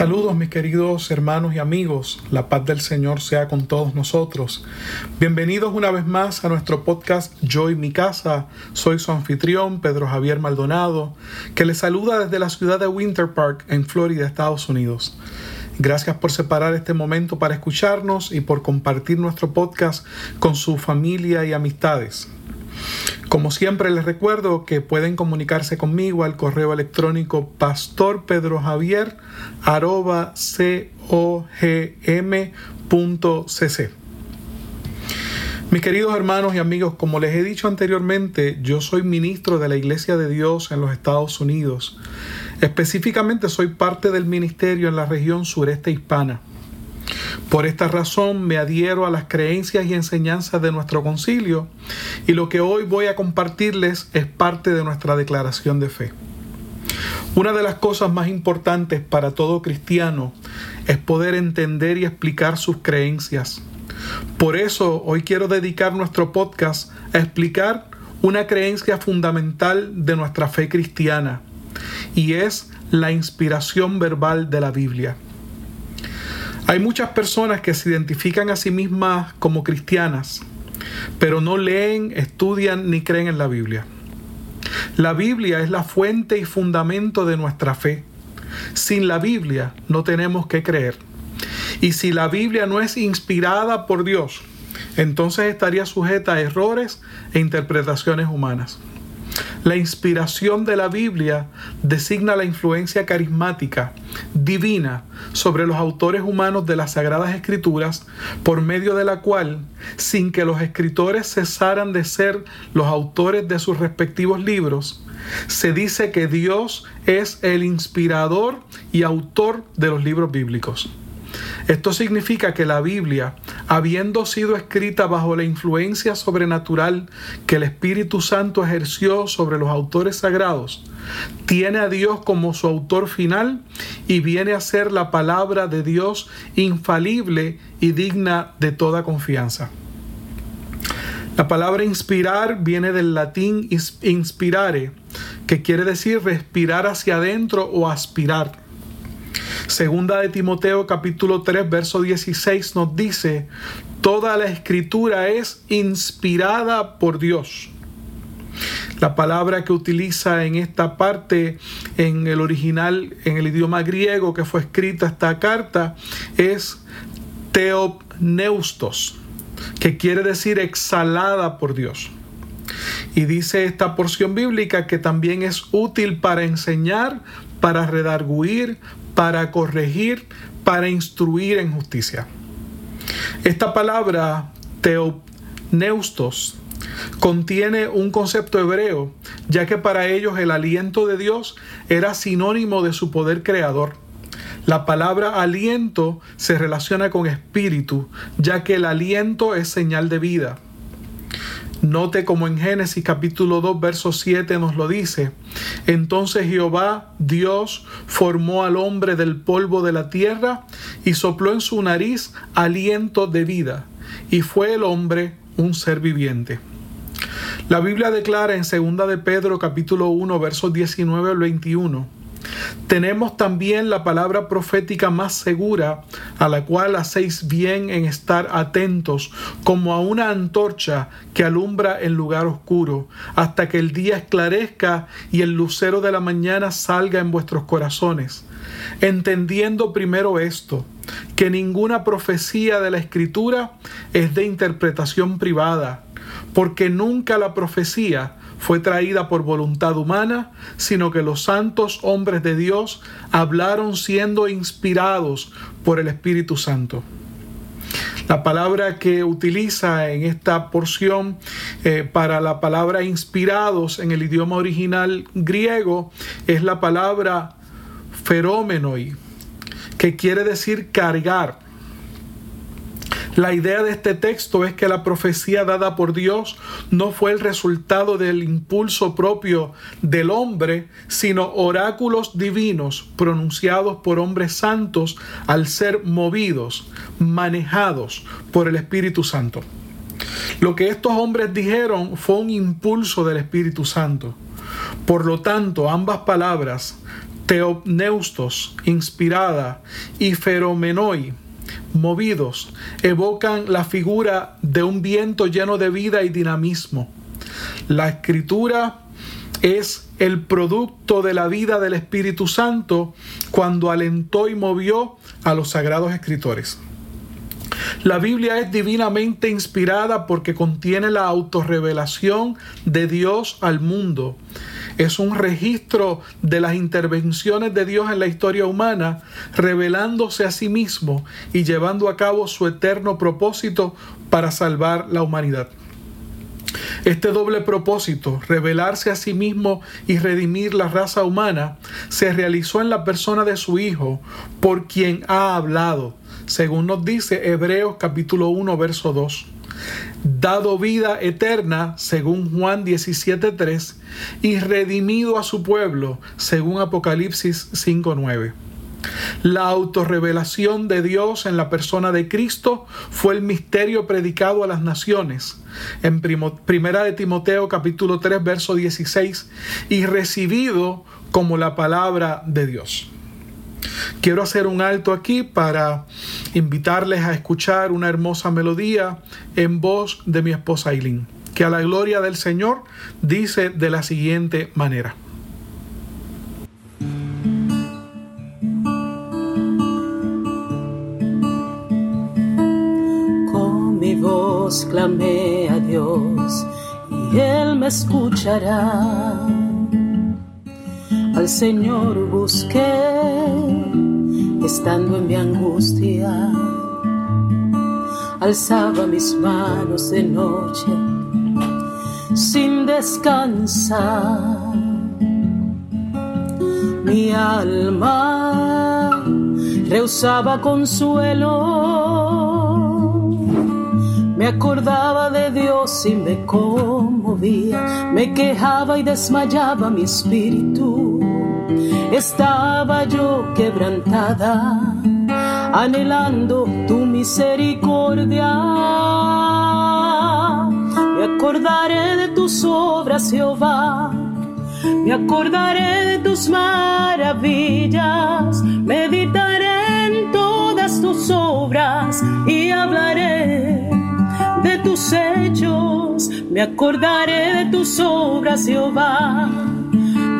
Saludos mis queridos hermanos y amigos, la paz del Señor sea con todos nosotros. Bienvenidos una vez más a nuestro podcast Yo y mi casa. Soy su anfitrión Pedro Javier Maldonado, que les saluda desde la ciudad de Winter Park en Florida, Estados Unidos. Gracias por separar este momento para escucharnos y por compartir nuestro podcast con su familia y amistades. Como siempre les recuerdo que pueden comunicarse conmigo al correo electrónico pastorpedrojavier.cogm.cc. Mis queridos hermanos y amigos, como les he dicho anteriormente, yo soy ministro de la Iglesia de Dios en los Estados Unidos. Específicamente soy parte del ministerio en la región sureste hispana. Por esta razón me adhiero a las creencias y enseñanzas de nuestro concilio y lo que hoy voy a compartirles es parte de nuestra declaración de fe. Una de las cosas más importantes para todo cristiano es poder entender y explicar sus creencias. Por eso hoy quiero dedicar nuestro podcast a explicar una creencia fundamental de nuestra fe cristiana y es la inspiración verbal de la Biblia. Hay muchas personas que se identifican a sí mismas como cristianas, pero no leen, estudian ni creen en la Biblia. La Biblia es la fuente y fundamento de nuestra fe. Sin la Biblia no tenemos que creer. Y si la Biblia no es inspirada por Dios, entonces estaría sujeta a errores e interpretaciones humanas. La inspiración de la Biblia designa la influencia carismática, divina, sobre los autores humanos de las Sagradas Escrituras, por medio de la cual, sin que los escritores cesaran de ser los autores de sus respectivos libros, se dice que Dios es el inspirador y autor de los libros bíblicos. Esto significa que la Biblia, habiendo sido escrita bajo la influencia sobrenatural que el Espíritu Santo ejerció sobre los autores sagrados, tiene a Dios como su autor final y viene a ser la palabra de Dios infalible y digna de toda confianza. La palabra inspirar viene del latín inspirare, que quiere decir respirar hacia adentro o aspirar. Segunda de Timoteo capítulo 3 verso 16 nos dice, toda la escritura es inspirada por Dios. La palabra que utiliza en esta parte, en el original, en el idioma griego que fue escrita esta carta, es teopneustos, que quiere decir exhalada por Dios. Y dice esta porción bíblica que también es útil para enseñar, para redarguir, para corregir, para instruir en justicia. Esta palabra teopneustos contiene un concepto hebreo, ya que para ellos el aliento de Dios era sinónimo de su poder creador. La palabra aliento se relaciona con espíritu, ya que el aliento es señal de vida. Note como en Génesis capítulo 2, verso 7 nos lo dice. Entonces Jehová, Dios, formó al hombre del polvo de la tierra y sopló en su nariz aliento de vida, y fue el hombre un ser viviente. La Biblia declara en 2 de Pedro capítulo 1, versos 19 al 21 tenemos también la palabra profética más segura, a la cual hacéis bien en estar atentos, como a una antorcha que alumbra en lugar oscuro, hasta que el día esclarezca y el lucero de la mañana salga en vuestros corazones. Entendiendo primero esto, que ninguna profecía de la Escritura es de interpretación privada, porque nunca la profecía fue traída por voluntad humana, sino que los santos hombres de Dios hablaron siendo inspirados por el Espíritu Santo. La palabra que utiliza en esta porción eh, para la palabra inspirados en el idioma original griego es la palabra feromenoi, que quiere decir cargar la idea de este texto es que la profecía dada por Dios no fue el resultado del impulso propio del hombre, sino oráculos divinos pronunciados por hombres santos al ser movidos, manejados por el Espíritu Santo. Lo que estos hombres dijeron fue un impulso del Espíritu Santo. Por lo tanto, ambas palabras, teopneustos, inspirada, y feromenoi, movidos, evocan la figura de un viento lleno de vida y dinamismo. La escritura es el producto de la vida del Espíritu Santo cuando alentó y movió a los sagrados escritores. La Biblia es divinamente inspirada porque contiene la autorrevelación de Dios al mundo. Es un registro de las intervenciones de Dios en la historia humana, revelándose a sí mismo y llevando a cabo su eterno propósito para salvar la humanidad. Este doble propósito, revelarse a sí mismo y redimir la raza humana, se realizó en la persona de su Hijo, por quien ha hablado, según nos dice Hebreos capítulo 1, verso 2 dado vida eterna, según Juan 17.3, y redimido a su pueblo, según Apocalipsis 5.9. La autorrevelación de Dios en la persona de Cristo fue el misterio predicado a las naciones. En primera de Timoteo capítulo 3 verso 16 y recibido como la palabra de Dios. Quiero hacer un alto aquí para invitarles a escuchar una hermosa melodía en voz de mi esposa Aileen, que a la gloria del Señor dice de la siguiente manera. clamé a Dios y Él me escuchará. Al Señor busqué estando en mi angustia. Alzaba mis manos de noche sin descansar. Mi alma rehusaba consuelo me acordaba de Dios y me conmovía, me quejaba y desmayaba mi espíritu. Estaba yo quebrantada, anhelando tu misericordia. Me acordaré de tus obras, Jehová. Me acordaré de tus maravillas, meditaré en todas tus obras y hablaré de tus hechos, me acordaré de tus obras, Jehová.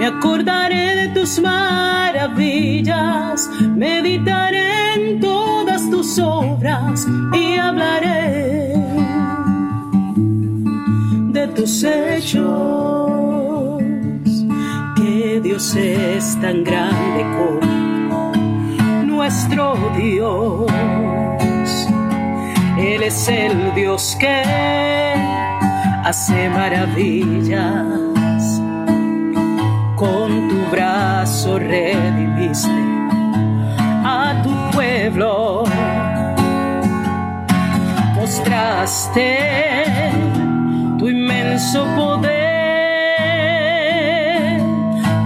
Me acordaré de tus maravillas, meditaré en todas tus obras y hablaré de tus hechos. Que Dios es tan grande como nuestro Dios él es el Dios que hace maravillas. Con tu brazo redimiste a tu pueblo. Mostraste tu inmenso poder,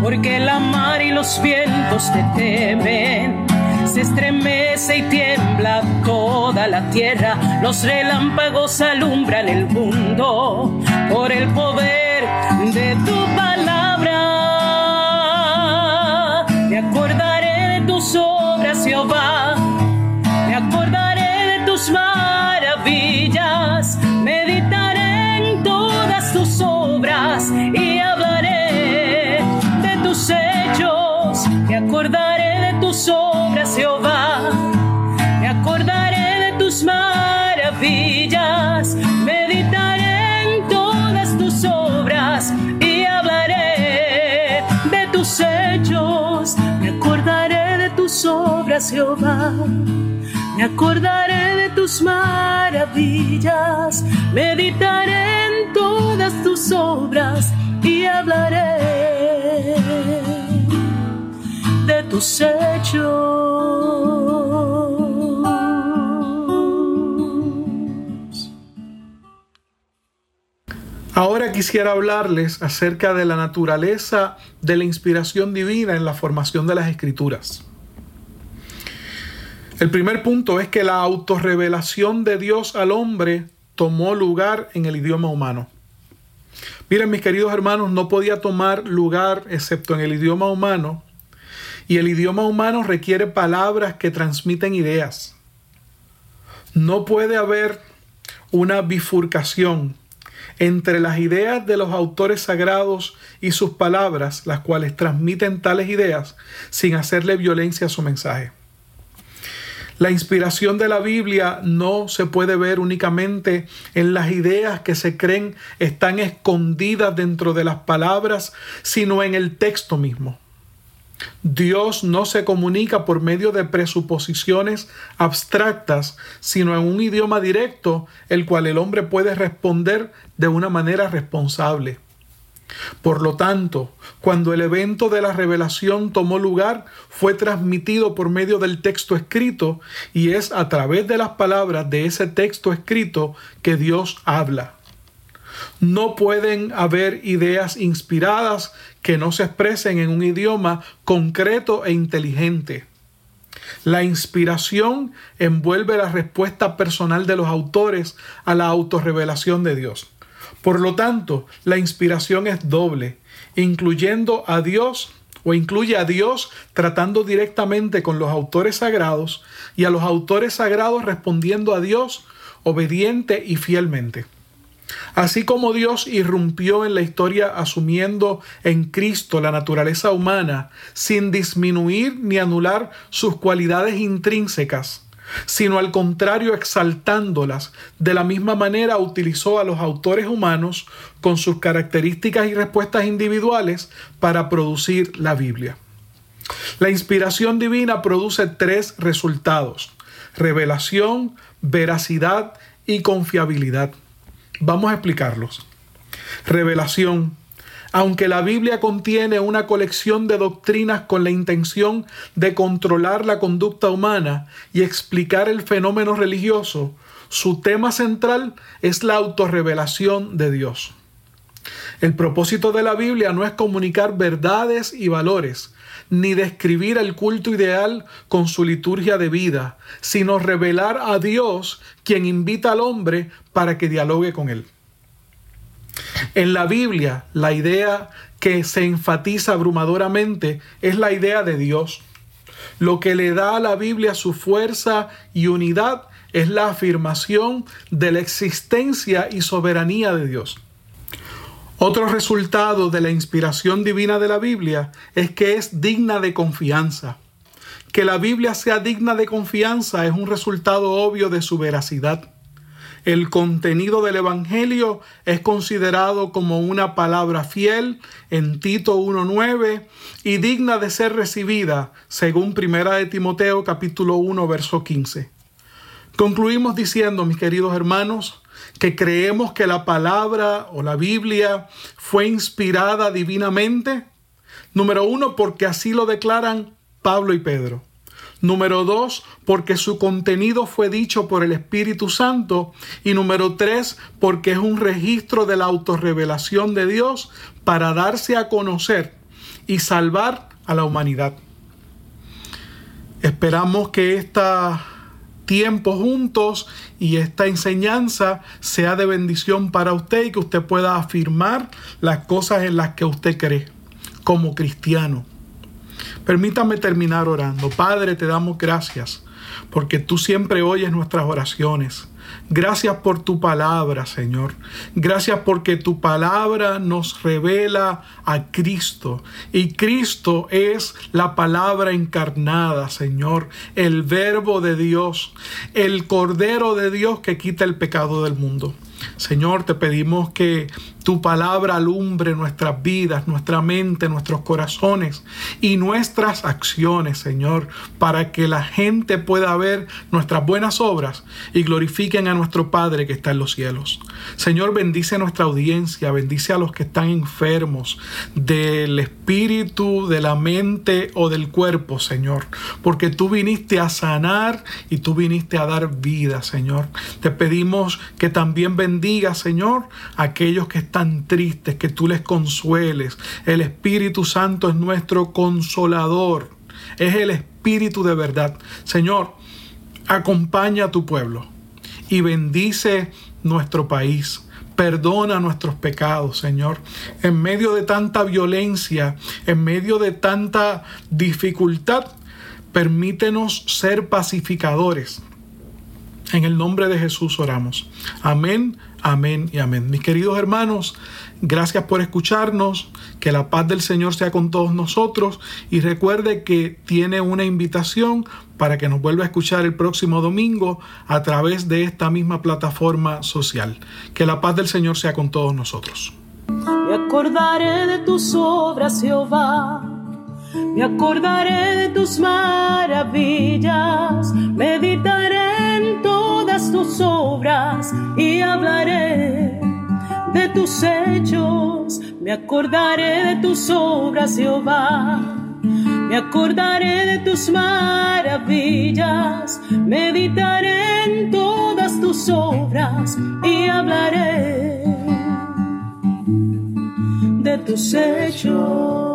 porque la mar y los vientos te temen se estremece y tiembla toda la tierra, los relámpagos alumbran el mundo por el poder de tu palabra. Me acordaré de tus obras, Jehová, Jehová. Me acordaré de tus maravillas, meditaré en todas tus obras y hablaré de tus hechos. Ahora quisiera hablarles acerca de la naturaleza de la inspiración divina en la formación de las escrituras. El primer punto es que la autorrevelación de Dios al hombre tomó lugar en el idioma humano. Miren, mis queridos hermanos, no podía tomar lugar excepto en el idioma humano Y el idioma humano requiere palabras que transmiten ideas. No puede haber una bifurcación entre las ideas de los autores sagrados y sus palabras, las cuales transmiten tales ideas sin hacerle violencia a su mensaje. La inspiración de la Biblia no se puede ver únicamente en las ideas que se creen están escondidas dentro de las palabras, sino en el texto mismo. Dios no se comunica por medio de presuposiciones abstractas, sino en un idioma directo, el cual el hombre puede responder de una manera responsable. Por lo tanto, cuando el evento de la revelación tomó lugar, fue transmitido por medio del texto escrito y es a través de las palabras de ese texto escrito que Dios habla. No pueden haber ideas inspiradas que no se expresen en un idioma concreto e inteligente. La inspiración envuelve la respuesta personal de los autores a la autorrevelación de Dios. Por lo tanto, la inspiración es doble, incluyendo a Dios o incluye a Dios tratando directamente con los autores sagrados y a los autores sagrados respondiendo a Dios obediente y fielmente. Así como Dios irrumpió en la historia asumiendo en Cristo la naturaleza humana sin disminuir ni anular sus cualidades intrínsecas, sino al contrario exaltándolas. De la misma manera utilizó a los autores humanos con sus características y respuestas individuales para producir la Biblia. La inspiración divina produce tres resultados, revelación, veracidad y confiabilidad. Vamos a explicarlos. Revelación aunque la Biblia contiene una colección de doctrinas con la intención de controlar la conducta humana y explicar el fenómeno religioso, su tema central es la autorrevelación de Dios. El propósito de la Biblia no es comunicar verdades y valores, ni describir el culto ideal con su liturgia de vida, sino revelar a Dios quien invita al hombre para que dialogue con él. En la Biblia, la idea que se enfatiza abrumadoramente es la idea de Dios. Lo que le da a la Biblia su fuerza y unidad es la afirmación de la existencia y soberanía de Dios. Otro resultado de la inspiración divina de la Biblia es que es digna de confianza. Que la Biblia sea digna de confianza es un resultado obvio de su veracidad. El contenido del Evangelio es considerado como una palabra fiel en Tito 1.9 y digna de ser recibida según Primera de Timoteo capítulo 1 verso 15. Concluimos diciendo, mis queridos hermanos, que creemos que la palabra o la Biblia fue inspirada divinamente. Número uno, porque así lo declaran Pablo y Pedro. Número dos, porque su contenido fue dicho por el Espíritu Santo. Y número tres, porque es un registro de la autorrevelación de Dios para darse a conocer y salvar a la humanidad. Esperamos que este tiempo juntos y esta enseñanza sea de bendición para usted y que usted pueda afirmar las cosas en las que usted cree como cristiano. Permítame terminar orando. Padre, te damos gracias porque tú siempre oyes nuestras oraciones. Gracias por tu palabra, Señor. Gracias porque tu palabra nos revela a Cristo. Y Cristo es la palabra encarnada, Señor. El verbo de Dios. El Cordero de Dios que quita el pecado del mundo. Señor, te pedimos que tu palabra alumbre nuestras vidas, nuestra mente, nuestros corazones y nuestras acciones, Señor, para que la gente pueda ver nuestras buenas obras y glorifiquen a nuestro Padre que está en los cielos. Señor, bendice nuestra audiencia, bendice a los que están enfermos del espíritu, de la mente o del cuerpo, Señor, porque tú viniste a sanar y tú viniste a dar vida, Señor. Te pedimos que también bendiga, Señor, a aquellos que están tan tristes, que tú les consueles. El Espíritu Santo es nuestro consolador, es el Espíritu de verdad. Señor, acompaña a tu pueblo y bendice nuestro país. Perdona nuestros pecados, Señor. En medio de tanta violencia, en medio de tanta dificultad, permítenos ser pacificadores. En el nombre de Jesús oramos. Amén, amén y amén. Mis queridos hermanos, gracias por escucharnos. Que la paz del Señor sea con todos nosotros. Y recuerde que tiene una invitación para que nos vuelva a escuchar el próximo domingo a través de esta misma plataforma social. Que la paz del Señor sea con todos nosotros. Me acordaré de tus obras, Jehová. Me acordaré de tus maravillas. De tus hechos. Me acordaré de tus obras, Jehová me acordaré de tus maravillas, meditaré en todas tus obras y hablaré de tus hechos.